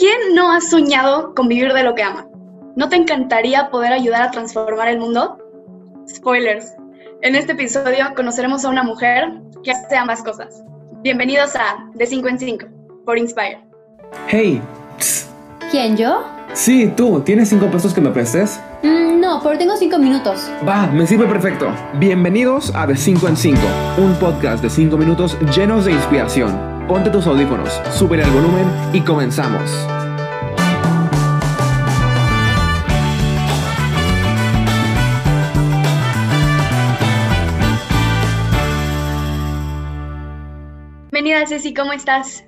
¿Quién no ha soñado con vivir de lo que ama? ¿No te encantaría poder ayudar a transformar el mundo? Spoilers. En este episodio conoceremos a una mujer que hace ambas cosas. Bienvenidos a De 5 en 5 por Inspire. Hey. ¿Quién, yo? Sí, tú. ¿Tienes cinco pesos que me prestes? Mm, no, pero tengo cinco minutos. Va, me sirve perfecto. Bienvenidos a De 5 en 5, un podcast de 5 minutos llenos de inspiración ponte tus audífonos, sube el volumen y comenzamos. Bienvenida Ceci, ¿cómo estás?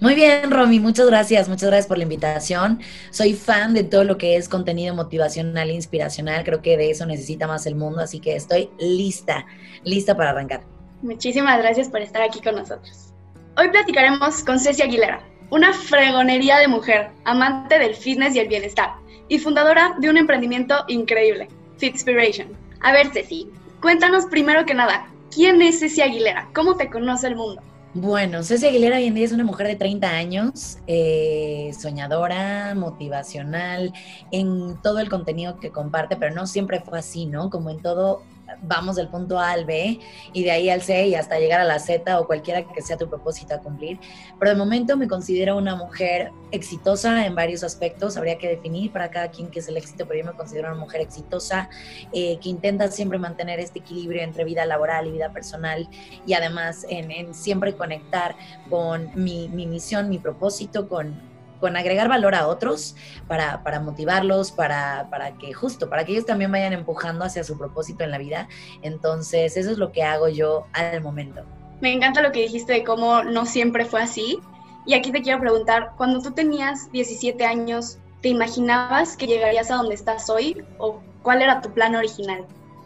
Muy bien, Romy, muchas gracias, muchas gracias por la invitación. Soy fan de todo lo que es contenido motivacional e inspiracional, creo que de eso necesita más el mundo, así que estoy lista, lista para arrancar. Muchísimas gracias por estar aquí con nosotros. Hoy platicaremos con Ceci Aguilera, una fregonería de mujer, amante del fitness y el bienestar, y fundadora de un emprendimiento increíble, Fitspiration. A ver, Ceci, cuéntanos primero que nada, ¿quién es Ceci Aguilera? ¿Cómo te conoce el mundo? Bueno, Ceci Aguilera hoy en día es una mujer de 30 años, eh, soñadora, motivacional, en todo el contenido que comparte, pero no siempre fue así, ¿no? Como en todo vamos del punto A al B y de ahí al C y hasta llegar a la Z o cualquiera que sea tu propósito a cumplir. Pero de momento me considero una mujer exitosa en varios aspectos. Habría que definir para cada quien qué es el éxito, pero yo me considero una mujer exitosa eh, que intenta siempre mantener este equilibrio entre vida laboral y vida personal y además en, siempre conectar con mi, mi misión, mi propósito, con con agregar valor a otros para, para motivarlos, para, para, que justo, para que ellos también vayan empujando hacia su propósito en la vida. Entonces, eso es lo que hago yo al momento. Me encanta lo que dijiste de cómo no siempre fue así. Y aquí te quiero preguntar, cuando tú tenías 17 años, ¿te imaginabas que llegarías a donde estás hoy o cuál era tu plan original?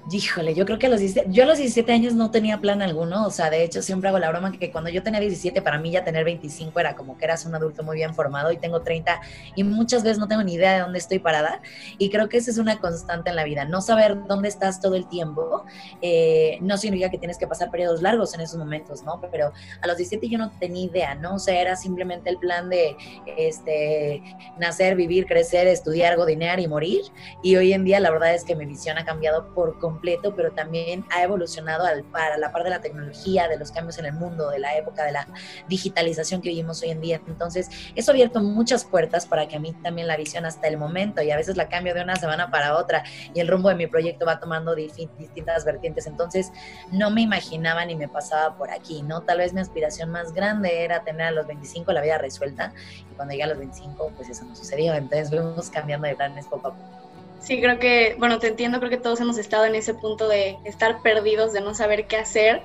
Híjole, yo creo que a los 17, yo a los 17 años no tenía plan alguno, o sea, de hecho siempre hago la broma que cuando yo tenía 17, para mí ya tener 25 era como que eras un adulto muy bien formado y tengo 30 y muchas veces no tengo ni idea de dónde estoy parada y creo que esa es una constante en la vida, no saber dónde estás todo el tiempo eh, no significa que tienes que pasar periodos largos en esos momentos, ¿no? Pero a los 17 yo no tenía idea, ¿no? O sea, era simplemente el plan de este, nacer, vivir, crecer, estudiar, godinear y morir y hoy en día la verdad es que mi visión ha cambiado por completo completo, pero también ha evolucionado al, para la par de la tecnología, de los cambios en el mundo, de la época de la digitalización que vivimos hoy en día. Entonces, eso ha abierto muchas puertas para que a mí también la visión hasta el momento, y a veces la cambio de una semana para otra, y el rumbo de mi proyecto va tomando distintas vertientes. Entonces, no me imaginaba ni me pasaba por aquí, ¿no? Tal vez mi aspiración más grande era tener a los 25 la vida resuelta, y cuando llegué a los 25, pues eso no sucedió. Entonces, fuimos cambiando de planes poco a poco. Sí, creo que, bueno, te entiendo, creo que todos hemos estado en ese punto de estar perdidos, de no saber qué hacer.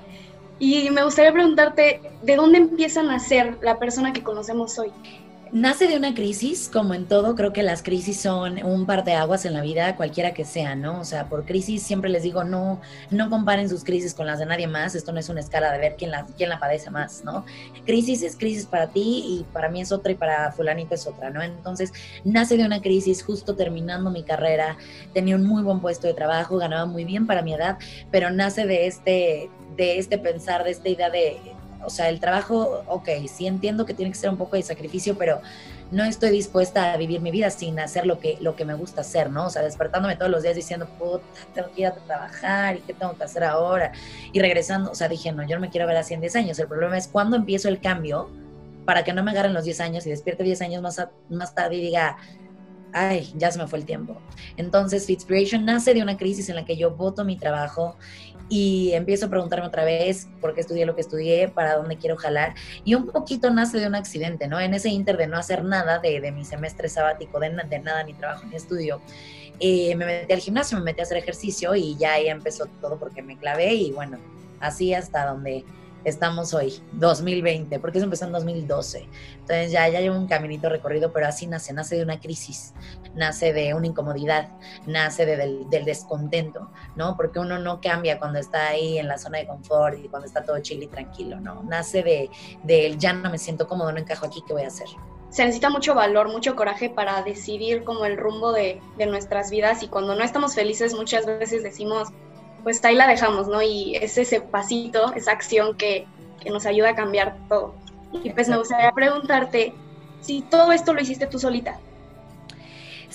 Y me gustaría preguntarte, ¿de dónde empieza a nacer la persona que conocemos hoy? Nace de una crisis, como en todo, creo que las crisis son un par de aguas en la vida, cualquiera que sea, ¿no? O sea, por crisis siempre les digo, no, no comparen sus crisis con las de nadie más, esto no es una escala de ver quién la, quién la padece más, ¿no? Crisis es crisis para ti y para mí es otra y para fulanito es otra, ¿no? Entonces, nace de una crisis justo terminando mi carrera, tenía un muy buen puesto de trabajo, ganaba muy bien para mi edad, pero nace de este, de este pensar, de esta idea de o sea, el trabajo, ok, sí entiendo que tiene que ser un poco de sacrificio, pero no estoy dispuesta a vivir mi vida sin hacer lo que, lo que me gusta hacer, ¿no? O sea, despertándome todos los días diciendo, puta, tengo que ir a trabajar y qué tengo que hacer ahora. Y regresando, o sea, dije, no, yo no me quiero ver así en 10 años. El problema es cuando empiezo el cambio para que no me agarren los 10 años y despierte 10 años más, más tarde y diga, ay, ya se me fue el tiempo. Entonces, Fitspiration nace de una crisis en la que yo voto mi trabajo y empiezo a preguntarme otra vez por qué estudié lo que estudié, para dónde quiero jalar. Y un poquito nace de un accidente, ¿no? En ese inter de no hacer nada, de, mi semestre sabático, de, de, nada, ni trabajo, ni estudio, eh, me metí al gimnasio, me metí a hacer ejercicio y ya ahí empezó todo porque me clavé y bueno, así hasta donde estamos hoy, 2020, porque eso empezó en 2012. Entonces ya, ya llevo un caminito recorrido, pero así nace, nace de una crisis, nace de una incomodidad, nace del, descontento, ¿no? Porque uno no cambia cuando está ahí en la zona de confort y cuando está todo chill y tranquilo, ¿no? Nace de, de ya no me siento cómodo, no encajo aquí, ¿qué voy a hacer? se necesita mucho valor, mucho coraje para decidir como el rumbo de, de, nuestras vidas y cuando no estamos felices muchas veces decimos, pues ahí la dejamos, ¿no? Y es ese pasito, esa acción que, que nos ayuda a cambiar todo. Y pues me gustaría preguntarte, si todo esto lo hiciste tú solita?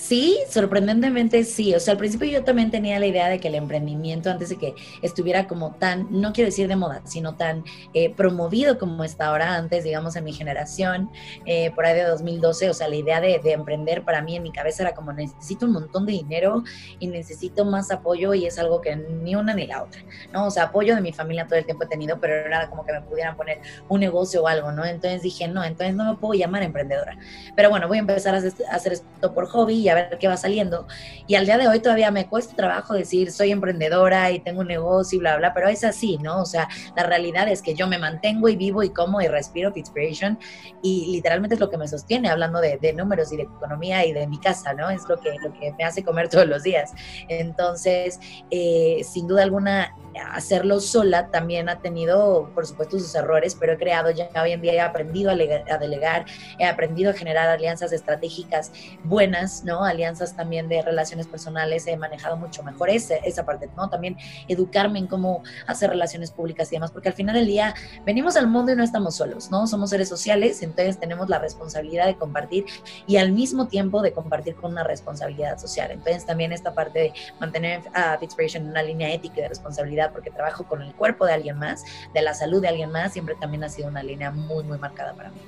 Sí, sorprendentemente sí. O sea, al principio yo también tenía la idea de que el emprendimiento, antes de que estuviera como tan, no quiero decir de moda, sino tan eh, promovido como está ahora, antes, digamos, en mi generación, eh, por ahí de 2012, o sea, la idea de, de, emprender para mí en mi cabeza era como necesito un montón de dinero y necesito más apoyo y es algo que ni una ni la otra, ¿no? O sea, apoyo de mi familia todo el tiempo he tenido, pero era como que me pudieran poner un negocio o algo, ¿no? Entonces dije, no, entonces no me puedo llamar emprendedora. Pero bueno, voy a empezar a hacer esto por hobby y a ver qué va saliendo. Y al día de hoy todavía me cuesta trabajo decir soy emprendedora y tengo un negocio y bla, bla, pero es así, ¿no? O sea, la realidad es que yo me mantengo y vivo y como y respiro Fitspiration y literalmente es lo que me sostiene, hablando de, de, números y de economía y de mi casa, ¿no? Es lo que, lo que me hace comer todos los días. Entonces, eh, sin duda alguna, hacerlo sola también ha tenido, por supuesto, sus errores, pero he creado ya hoy en día, he aprendido a, a delegar, he aprendido a generar alianzas estratégicas buenas, Alianzas también de relaciones personales, he manejado mucho mejor ese, esa parte, ¿no? También educarme en cómo hacer relaciones públicas y demás, porque al final del día venimos al mundo y no estamos solos, ¿no? Somos seres sociales, entonces tenemos la responsabilidad de compartir y al mismo tiempo de compartir con una responsabilidad social. Entonces también esta parte de mantener a Fitspiration en una línea ética de responsabilidad porque trabajo con el cuerpo de alguien más, de la salud de alguien más, siempre también ha sido una línea muy, muy marcada para mí.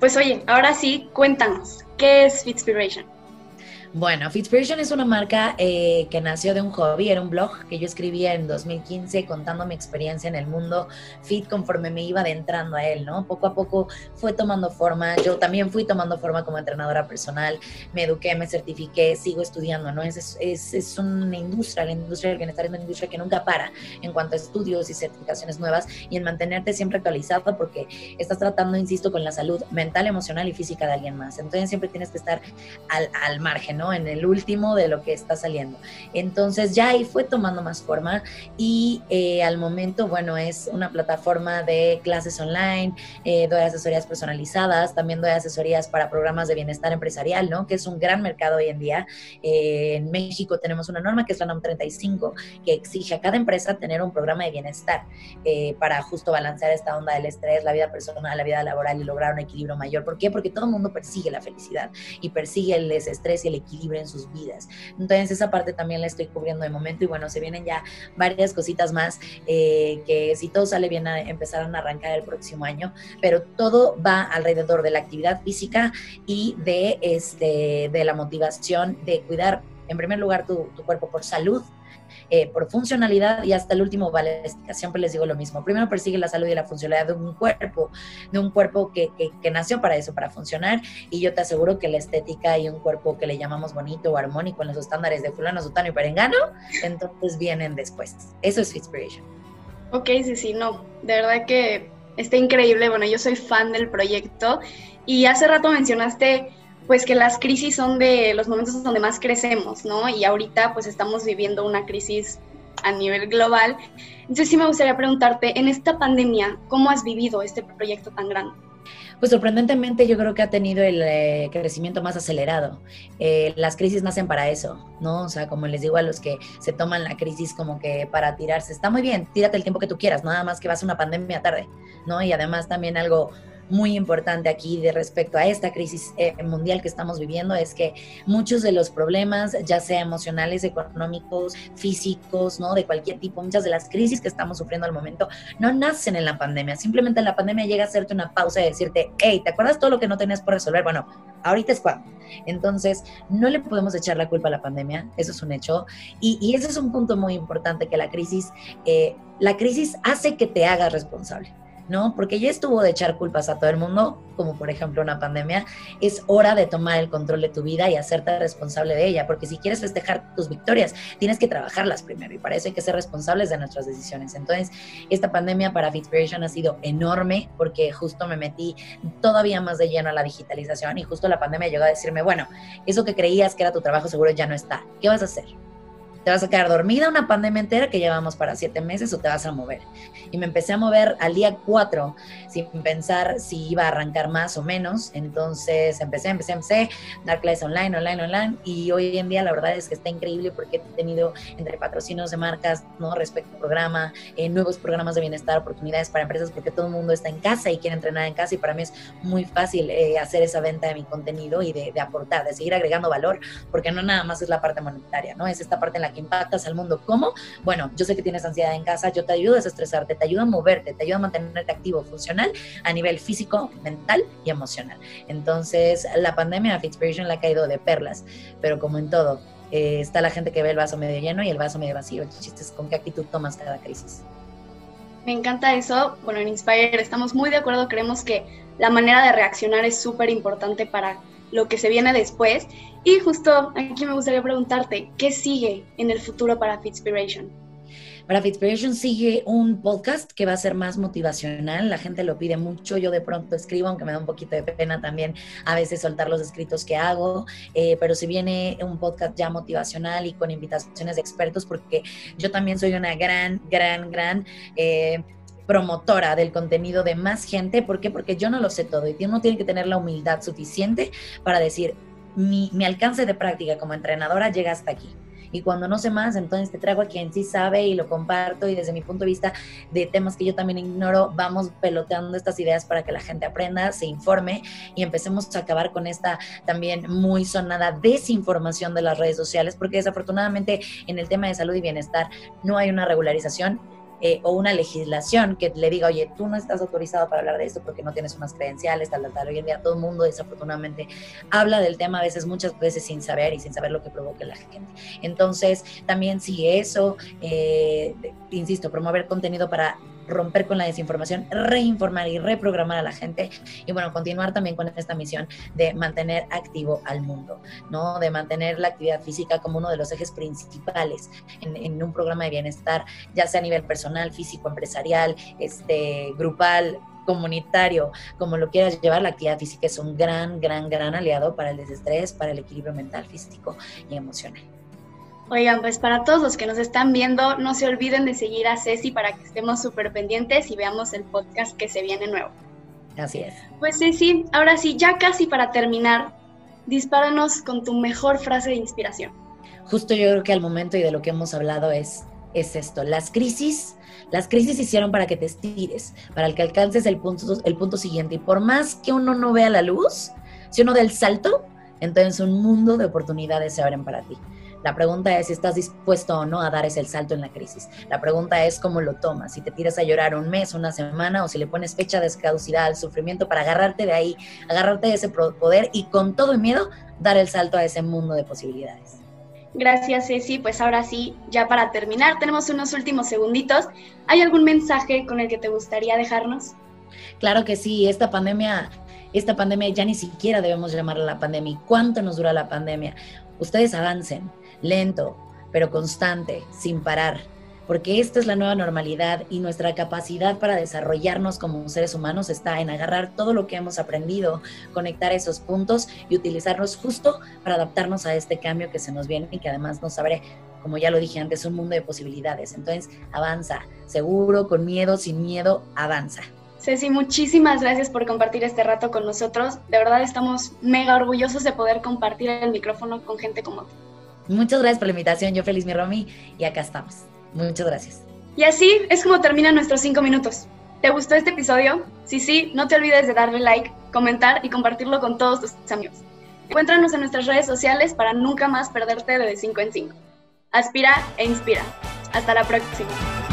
Pues oye, ahora sí, cuéntanos, ¿qué es Fitspiration? Bueno, Fitspiration es una marca eh, que nació de un hobby, era un blog que yo escribía en 2015 contando mi experiencia en el mundo fit conforme me iba adentrando a él, ¿no? Poco a poco fue tomando forma, yo también fui tomando forma como entrenadora personal, me eduqué, me certifiqué, sigo estudiando, ¿no? Es, es, es una industria, la industria del bienestar es una industria que nunca para en cuanto a estudios y certificaciones nuevas y en mantenerte siempre actualizado porque estás tratando, insisto, con la salud mental, emocional y física de alguien más. Entonces siempre tienes que estar al, al margen, ¿no? En el último de lo que está saliendo. Entonces ya ahí fue tomando más forma y eh, al momento, bueno, es una plataforma de clases online, eh, doy asesorías personalizadas, también doy asesorías para programas de bienestar empresarial, ¿no? Que es un gran mercado hoy en día. Eh, en México tenemos una norma que es la NOM 35, que exige a cada empresa tener un programa de bienestar para justo balancear esta onda del estrés, la vida personal, la vida laboral y lograr un equilibrio mayor. ¿Por qué? Porque todo el mundo persigue la felicidad y persigue el desestrés y el equilibrio en sus vidas. Entonces esa parte también la estoy cubriendo de momento y bueno, se vienen ya varias cositas más eh, que si todo sale bien empezarán a arrancar el próximo año, pero todo va alrededor de la actividad física y de, este, de la motivación de cuidar en primer lugar tu cuerpo por salud, eh, por funcionalidad y hasta el último balística. Siempre les digo lo mismo. Primero persigue la salud y la funcionalidad de un cuerpo, de un cuerpo que, que, nació para eso, para funcionar. Y yo te aseguro que la estética y un cuerpo que le llamamos bonito o armónico en los estándares de fulano, sutano y perengano, entonces vienen después. Eso es Fitspiration. Ok, sí, sí, no. De verdad que está increíble. Bueno, yo soy fan del proyecto y hace rato mencionaste pues que las crisis son de los momentos donde más crecemos, ¿no? Y ahorita pues estamos viviendo una crisis a nivel global. Entonces sí me gustaría preguntarte, en esta pandemia, ¿cómo has vivido este proyecto tan grande? Pues sorprendentemente yo creo que ha tenido el eh, crecimiento más acelerado. Eh, las crisis nacen para eso, ¿no? O sea, como les digo a los que se toman la crisis como que para tirarse, está muy bien, tírate el tiempo que tú quieras, nada más que vas a una pandemia tarde, ¿no? Y además también algo muy importante aquí de respecto a esta crisis eh, mundial que estamos viviendo es que muchos de los problemas, ya sea emocionales, económicos, físicos, ¿no? De cualquier tipo, muchas de las crisis que estamos sufriendo al momento no nacen en la pandemia. Simplemente la pandemia llega a hacerte una pausa y decirte, hey, ¿te acuerdas todo lo que no tenías por resolver? Bueno, ahorita es cuando. Entonces, no le podemos echar la culpa a la pandemia, eso es un hecho. Y, y ese es un punto muy importante que la crisis, eh, la crisis hace que te hagas responsable. ¿No? Porque ya estuvo de echar culpas a todo el mundo, como por ejemplo una pandemia, es hora de tomar el control de tu vida y hacerte responsable de ella, porque si quieres festejar tus victorias, tienes que trabajarlas primero y para eso hay que ser responsables de nuestras decisiones. Entonces, esta pandemia para Fitspiration ha sido enorme porque justo me metí todavía más de lleno a la digitalización y justo la pandemia llegó a decirme, bueno, eso que creías que era tu trabajo seguro ya no está. ¿Qué vas a hacer? ¿Te vas a quedar dormida una pandemia entera que llevamos para siete meses o te vas a mover? Y me empecé a mover al día cuatro sin pensar si iba a arrancar más o menos. Entonces empecé, empecé, empecé, dar clases online, online, online. Y hoy en día la verdad es que está increíble porque he tenido entre patrocinios de marcas, ¿no? Respecto al programa, eh, nuevos programas de bienestar, oportunidades para empresas, porque todo el mundo está en casa y quiere entrenar en casa. Y para mí es muy fácil eh, hacer esa venta de mi contenido y de, de aportar, de seguir agregando valor, porque no nada más es la parte monetaria, ¿no? Es esta parte en la que impactas al mundo. ¿Cómo? Bueno, yo sé que tienes ansiedad en casa, yo te ayudo a desestresarte, te ayudo a moverte, te ayudo a mantenerte activo, funcional a nivel físico, mental y emocional. Entonces, la pandemia a Fitspiration le ha caído de perlas, pero como en todo, eh, está la gente que ve el vaso medio lleno y el vaso medio vacío. El chiste con qué actitud tomas cada crisis. Me encanta eso. Bueno, en Inspire estamos muy de acuerdo, creemos que la manera de reaccionar es súper importante para lo que se viene después. Y justo aquí me gustaría preguntarte, ¿qué sigue en el futuro para Fitspiration? Para Fitspiration sigue un podcast que va a ser más motivacional, la gente lo pide mucho, yo de pronto escribo, aunque me da un poquito de pena también a veces soltar los escritos que hago, eh, pero si viene un podcast ya motivacional y con invitaciones de expertos, porque yo también soy una gran, gran, gran... Eh, promotora del contenido de más gente. ¿Por qué? Porque yo no lo sé todo y uno tiene que tener la humildad suficiente para decir, mi, mi alcance de práctica como entrenadora llega hasta aquí y cuando no sé más, entonces te traigo a quien sí sabe y lo comparto y desde mi punto de vista de temas que yo también ignoro, vamos peloteando estas ideas para que la gente aprenda, se informe y empecemos a acabar con esta también muy sonada desinformación de las redes sociales, porque desafortunadamente en el tema de salud y bienestar no hay una regularización eh, o una legislación que le diga, oye, tú no estás autorizado para hablar de esto porque no tienes unas credenciales, tal, tal, tal. Hoy en día todo el mundo desafortunadamente habla del tema a veces, muchas veces sin saber y sin saber lo que provoca la gente. Entonces, también sigue eso, eh, insisto, promover contenido para romper con la desinformación, reinformar y reprogramar a la gente y bueno, continuar también con esta misión de mantener activo al mundo, ¿no? De mantener la actividad física como uno de los ejes principales en, un programa de bienestar, ya sea a nivel personal, físico, empresarial, este, grupal, comunitario, como lo quieras llevar, la actividad física es un gran, gran, gran aliado para el desestrés, para el equilibrio mental, físico y emocional. Oigan, pues para todos los que nos están viendo, no se olviden de seguir a Ceci para que estemos súper pendientes y veamos el podcast que se viene nuevo. Así es. Pues Ceci, ahora sí, ya casi para terminar, dispáranos con tu mejor frase de inspiración. Justo yo creo que al momento y de lo que hemos hablado es, es esto, las crisis, las crisis hicieron para que te estires, para que alcances el punto, el punto siguiente y por más que uno no vea la luz, si uno da el salto, entonces un mundo de oportunidades se abren para ti. La pregunta es si estás dispuesto o no a dar ese salto en la crisis. La pregunta es cómo lo tomas, si te tiras a llorar un mes, una semana o si le pones fecha de caducidad al sufrimiento para agarrarte de ahí, agarrarte de ese poder y con todo el miedo dar el salto a ese mundo de posibilidades. Gracias, Ceci. Pues ahora sí, ya para terminar, tenemos unos últimos segunditos. ¿Hay algún mensaje con el que te gustaría dejarnos? Claro que sí, esta pandemia, esta pandemia ya ni siquiera debemos llamarla la pandemia. ¿Cuánto nos dura la pandemia? Ustedes avancen lento, pero constante, sin parar, porque esta es la nueva normalidad y nuestra capacidad para desarrollarnos como seres humanos está en agarrar todo lo que hemos aprendido, conectar esos puntos y utilizarlos justo para adaptarnos a este cambio que se nos viene y que además nos abre, como ya lo dije antes, un mundo de posibilidades. Entonces, avanza, seguro, con miedo, sin miedo, avanza. Ceci, muchísimas gracias por compartir este rato con nosotros. De verdad estamos mega orgullosos de poder compartir el micrófono con gente como tú. Muchas gracias por la invitación. Yo feliz, mi Romy, y acá estamos. Muchas gracias. Y así es como terminan nuestros cinco minutos. ¿Te gustó este episodio? Si sí, no te olvides de darle like, comentar y compartirlo con todos tus amigos. Encuéntranos en nuestras redes sociales para nunca más perderte de 5 en 5. Aspira e inspira. Hasta la próxima.